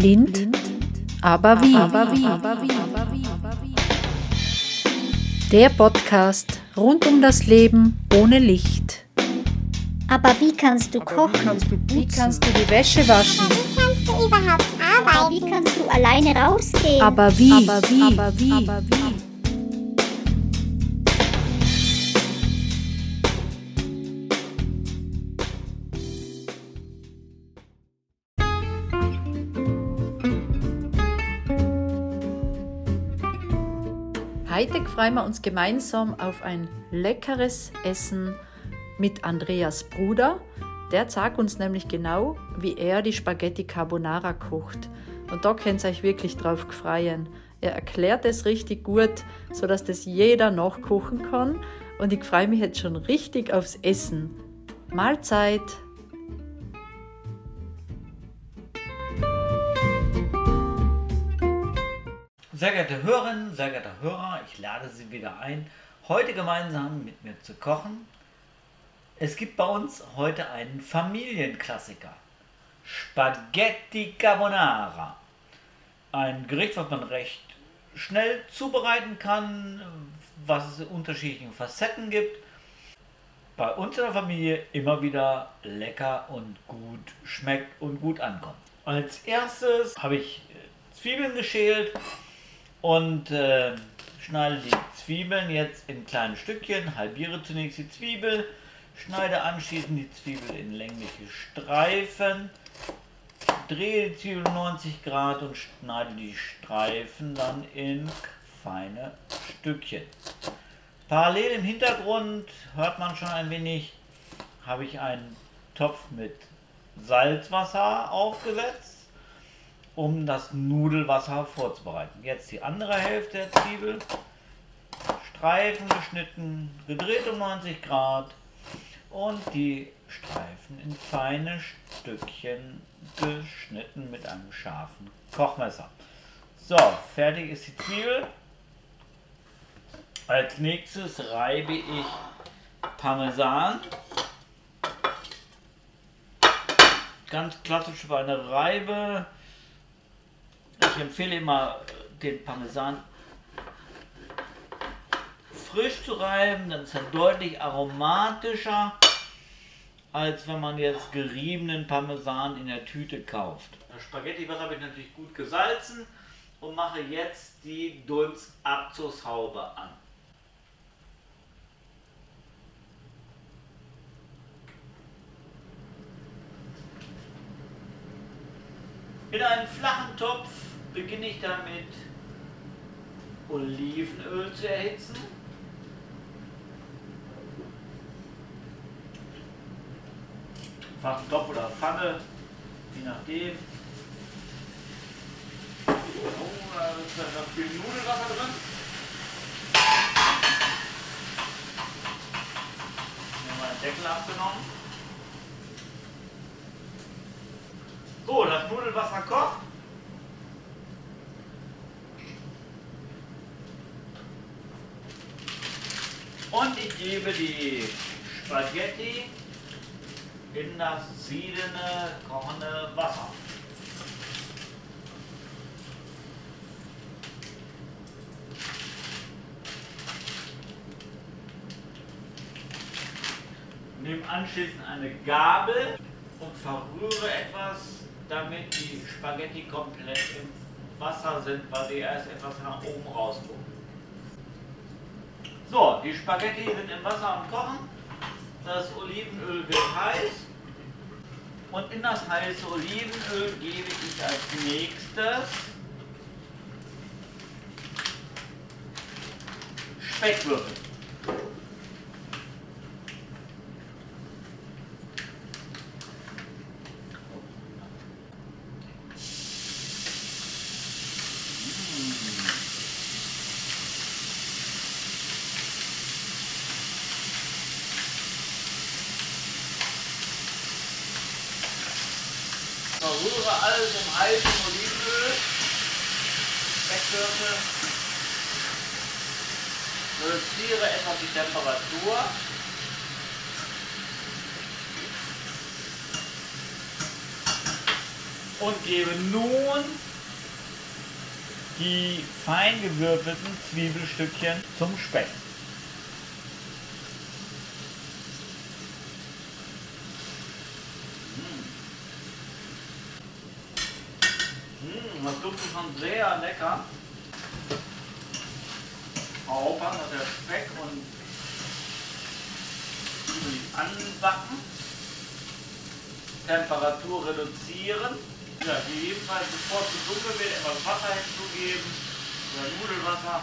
Blind, aber wie? Der Podcast rund um das Leben ohne Licht. Aber wie kannst du kochen? Wie kannst du die Wäsche waschen? Wie kannst du überhaupt arbeiten? Wie kannst du alleine rausgehen? Aber wie? Aber wie? Aber wie? Aber wie? Heute freuen wir uns gemeinsam auf ein leckeres Essen mit Andreas Bruder. Der zeigt uns nämlich genau, wie er die Spaghetti Carbonara kocht. Und da könnt ihr euch wirklich drauf freuen. Er erklärt es richtig gut, sodass das jeder nachkochen kann. Und ich freue mich jetzt schon richtig aufs Essen. Mahlzeit! Sehr geehrte Hörerinnen, sehr geehrte Hörer, ich lade Sie wieder ein, heute gemeinsam mit mir zu kochen. Es gibt bei uns heute einen Familienklassiker. Spaghetti Carbonara. Ein Gericht, was man recht schnell zubereiten kann, was es in unterschiedlichen Facetten gibt. Bei uns in der Familie immer wieder lecker und gut schmeckt und gut ankommt. Als erstes habe ich Zwiebeln geschält, und äh, schneide die Zwiebeln jetzt in kleine Stückchen, halbiere zunächst die Zwiebel, schneide anschließend die Zwiebel in längliche Streifen, drehe die Zwiebel 90 Grad und schneide die Streifen dann in feine Stückchen. Parallel im Hintergrund hört man schon ein wenig, habe ich einen Topf mit Salzwasser aufgesetzt um das Nudelwasser vorzubereiten. Jetzt die andere Hälfte der Zwiebel. Streifen geschnitten, gedreht um 90 Grad und die Streifen in feine Stückchen geschnitten mit einem scharfen Kochmesser. So, fertig ist die Zwiebel. Als nächstes reibe ich Parmesan. Ganz klassisch bei einer Reibe empfehle immer, den Parmesan frisch zu reiben, dann ist er deutlich aromatischer, als wenn man jetzt geriebenen Parmesan in der Tüte kauft. Das Spaghetti-Wasser habe ich natürlich gut gesalzen und mache jetzt die Dunstabzugshaube an. In einen flachen Topf beginne ich damit Olivenöl zu erhitzen. Topf oder Pfanne, je nachdem. Oh, da ist dann noch viel Nudelwasser drin. Ich habe meinen Deckel abgenommen. So, das Nudelwasser kocht. Und ich gebe die Spaghetti in das siedende, kochende Wasser. Nehme anschließend eine Gabel und verrühre etwas, damit die Spaghetti komplett im Wasser sind, weil sie erst etwas nach oben rausgucken. So, die Spaghetti sind im Wasser am Kochen. Das Olivenöl wird heiß. Und in das heiße Olivenöl gebe ich als nächstes Speckwürfel. Alles im heißen Olivenöl. Speckwürfel. Reduziere etwas die Temperatur. und gebe nun die fein gewürfelten Zwiebelstückchen zum Speck. Mmh, das duftet schon sehr lecker. Aufpassen, dass der Speck und Zwiebeln anbacken. Temperatur reduzieren. Ja, gegebenenfalls bevor es zu dunkel wird, etwas Wasser hinzugeben oder Nudelwasser.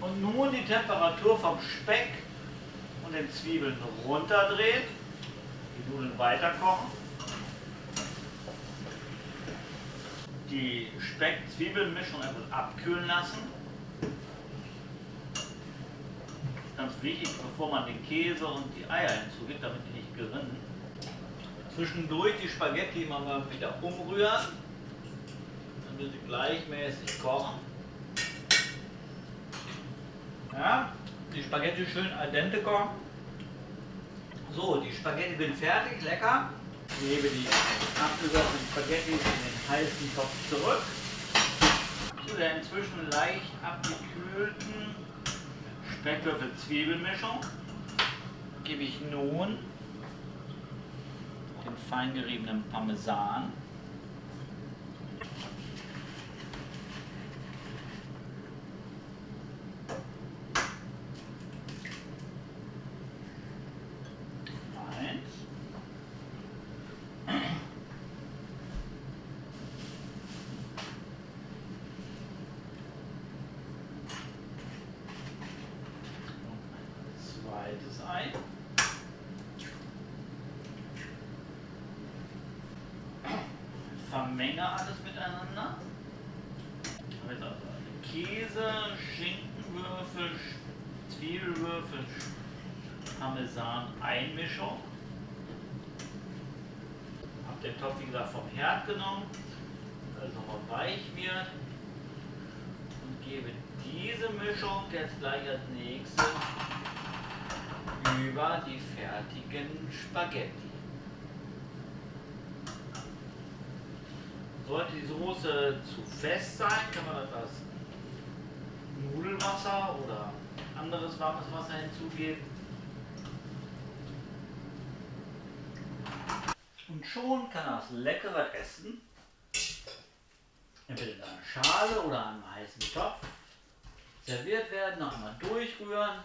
Und nun die Temperatur vom Speck und den Zwiebeln runterdrehen. Die Nudeln weiter Die Speck-Zwiebelmischung etwas abkühlen lassen. Ganz wichtig, bevor man den Käse und die Eier hinzugibt, damit die nicht gerinnen. Zwischendurch die Spaghetti mal wieder umrühren, damit sie gleichmäßig kochen. Ja, die Spaghetti schön al dente kochen. So, die Spaghetti sind fertig, lecker. Ich gebe die abgesessenen Spaghetti in den heißen Topf zurück. Zu der inzwischen leicht abgekühlten Speckwürfel-Zwiebelmischung gebe ich nun den fein geriebenen Parmesan. Eins. Und ein zweites Ei. Vermenge alles miteinander. Käse, Schinkenwürfel, Zwiebelwürfel, Parmesan, Einmischung. Habe den Topf wie gesagt vom Herd genommen, dass es nochmal weich wird. Und gebe diese Mischung jetzt gleich als nächstes über die fertigen Spaghetti. Sollte die Soße zu fest sein, kann man etwas Nudelwasser oder anderes warmes Wasser hinzugeben. Und schon kann das leckere Essen entweder in einer Schale oder einem heißen Topf serviert werden, noch einmal durchrühren.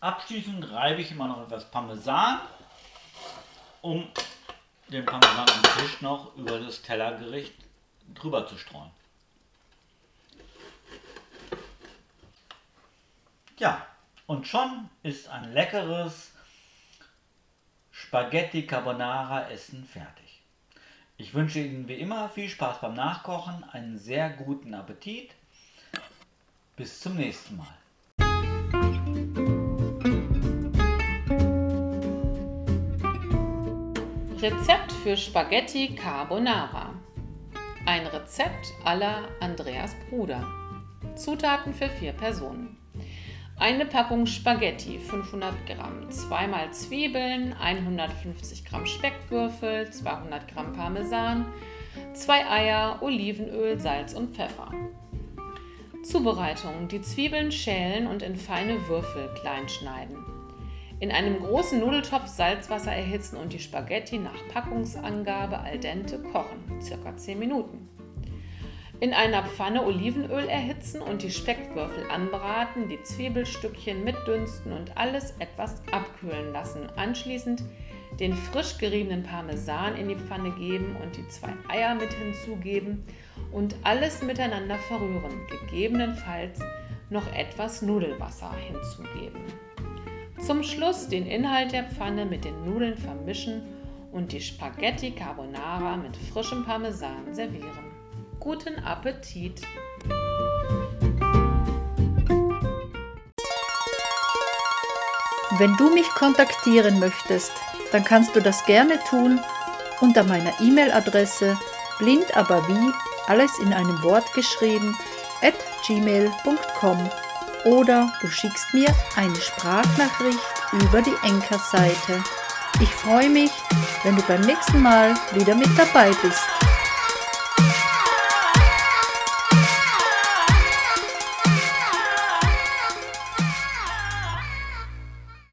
Abschließend reibe ich immer noch etwas Parmesan, um den Parmesan am Tisch noch über das Tellergericht drüber zu streuen. Ja, und schon ist ein leckeres Spaghetti Carbonara Essen fertig. Ich wünsche Ihnen wie immer viel Spaß beim Nachkochen, einen sehr guten Appetit. Bis zum nächsten Mal. Rezept für Spaghetti Carbonara. Ein Rezept aller Andreas Bruder. Zutaten für vier Personen. Eine Packung Spaghetti 500 Gramm, zweimal Zwiebeln, 150 Gramm Speckwürfel, 200 Gramm Parmesan, zwei Eier, Olivenöl, Salz und Pfeffer. Zubereitung: Die Zwiebeln schälen und in feine Würfel klein schneiden. In einem großen Nudeltopf Salzwasser erhitzen und die Spaghetti nach Packungsangabe al dente kochen, circa 10 Minuten. In einer Pfanne Olivenöl erhitzen und die Speckwürfel anbraten, die Zwiebelstückchen mitdünsten und alles etwas abkühlen lassen. Anschließend den frisch geriebenen Parmesan in die Pfanne geben und die zwei Eier mit hinzugeben und alles miteinander verrühren. Gegebenenfalls noch etwas Nudelwasser hinzugeben. Zum Schluss den Inhalt der Pfanne mit den Nudeln vermischen und die Spaghetti Carbonara mit frischem Parmesan servieren. Guten Appetit! Wenn du mich kontaktieren möchtest, dann kannst du das gerne tun unter meiner E-Mail-Adresse blind aber wie, alles in einem Wort geschrieben, at gmail.com oder du schickst mir eine Sprachnachricht über die Enker-Seite. Ich freue mich, wenn du beim nächsten Mal wieder mit dabei bist.